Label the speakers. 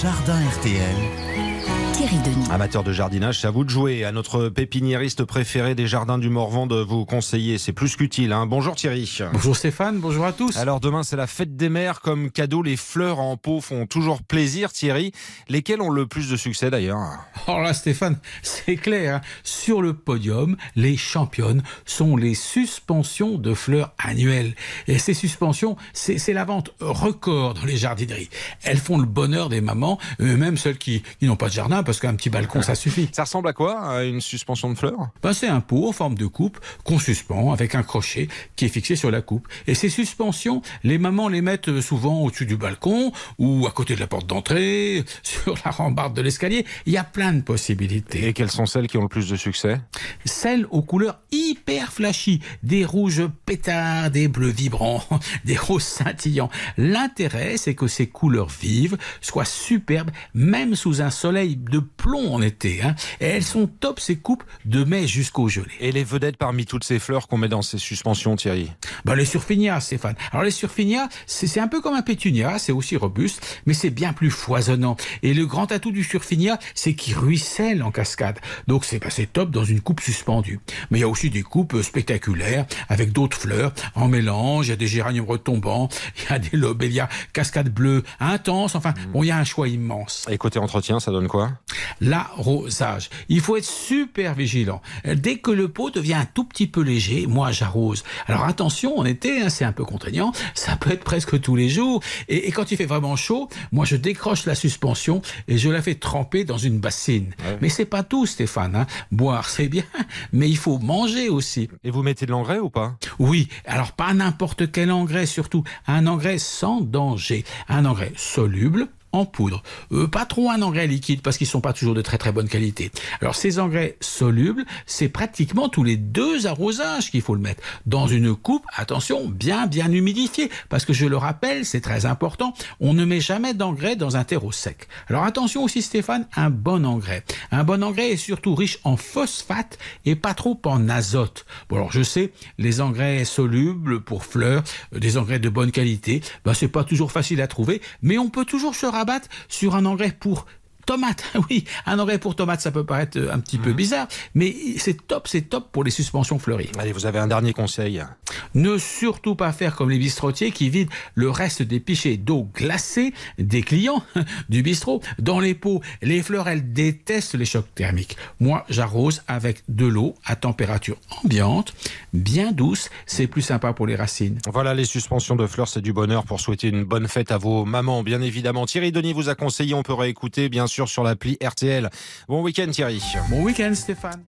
Speaker 1: jardin RTL.
Speaker 2: Thierry Denis.
Speaker 3: Amateur de jardinage, c'est à vous de jouer. À notre pépiniériste préféré des jardins du Morvan de vous conseiller. C'est plus qu'utile. Hein. Bonjour Thierry.
Speaker 4: Bonjour Stéphane, bonjour à tous.
Speaker 3: Alors demain, c'est la fête des mères. Comme cadeau, les fleurs en pot font toujours plaisir, Thierry. Lesquelles ont le plus de succès d'ailleurs?
Speaker 4: Alors là, Stéphane, c'est clair. hein. Sur le podium, les championnes sont les suspensions de fleurs annuelles. Et ces suspensions, c'est c'est la vente record dans les jardineries. Elles font le bonheur des mamans, même celles qui, qui n'ont pas de jardin, parce qu'un petit balcon, ça suffit.
Speaker 3: Ça ressemble à quoi à Une suspension de fleurs?
Speaker 4: Ben, c'est un pot en forme de coupe qu'on suspend avec un crochet qui est fixé sur la coupe. Et ces suspensions, les mamans les mettent souvent au-dessus du balcon ou à côté de la porte d'entrée, sur la rambarde de l'escalier. Il y a plein de possibilités.
Speaker 3: Et quelles sont celles qui ont le plus de succès?
Speaker 4: Celles aux couleurs hyper flashy, des rouges pétards, des bleus vibrants, des roses scintillants. L'intérêt, c'est que ces couleurs vives soient superbes, même sous un soleil de plomb en été. hein. Et elles sont top ces coupes de mai jusqu'au gelé.
Speaker 3: Et les vedettes parmi toutes ces fleurs qu'on met dans ces suspensions, Thierry?
Speaker 4: Ben, les surfinias, Stéphane. Alors les surfinias, c'est un peu comme un pétunia, c'est aussi robuste, mais c'est bien plus foisonnant. Et le grand atout du surfinia, c'est qu'il ruisselle en cascade. Donc c'est c'est top dans une coupe suspendue. Mais il y a aussi des coupes spectaculaires avec d'autres fleurs en mélange. Il y a des géraniums retombants, il y a des lobélias cascade bleue intense. Enfin, bon, il y a un choix immense.
Speaker 3: Et côté entretien, ça donne quoi?
Speaker 4: L'arrosage. Il faut être super vigilant. Dès que le pot devient un tout petit peu léger, moi j'arrose. Alors attention, en été, hein, c'est un peu contraignant. Ça peut être presque tous les jours. Et, et quand il fait vraiment chaud, moi je décroche la suspension et je la fais tremper dans une bassine. Mais c'est pas tout, Stéphane. hein. Boire, c'est bien, mais il faut manger aussi.
Speaker 3: Et vous mettez de l'engrais ou pas?
Speaker 4: Oui, alors pas n'importe quel engrais surtout, un engrais sans danger, un engrais soluble en poudre, Euh, pas trop un engrais liquide parce qu'ils sont pas toujours de très très bonne qualité. Alors ces engrais solubles, c'est pratiquement tous les deux arrosages qu'il faut le mettre dans une coupe. Attention, bien bien humidifiée parce que je le rappelle, c'est très important. On ne met jamais d'engrais dans un terreau sec. Alors attention aussi Stéphane, un bon engrais. Un bon engrais est surtout riche en phosphate et pas trop en azote. Bon alors je sais, les engrais solubles pour fleurs, euh, des engrais de bonne qualité, ben c'est pas toujours facile à trouver, mais on peut toujours se sur un engrais pour tomates. Oui, un engrais pour tomates, ça peut paraître euh, un petit peu bizarre, mais c'est top, c'est top pour les suspensions fleuries.
Speaker 3: Allez, vous avez un dernier conseil.
Speaker 4: Ne surtout pas faire comme les bistrotiers qui vident le reste des pichets d'eau glacée des clients du bistrot dans les pots. Les fleurs, elles détestent les chocs thermiques. Moi, j'arrose avec de l'eau à température ambiante, bien douce. C'est plus sympa pour les racines.
Speaker 3: Voilà, les suspensions de fleurs, c'est du bonheur pour souhaiter une bonne fête à vos mamans, bien évidemment. Thierry Denis vous a conseillé, on peut réécouter, bien sûr, sur l'appli RTL. Bon week-end, Thierry.
Speaker 4: Bon week-end, Stéphane.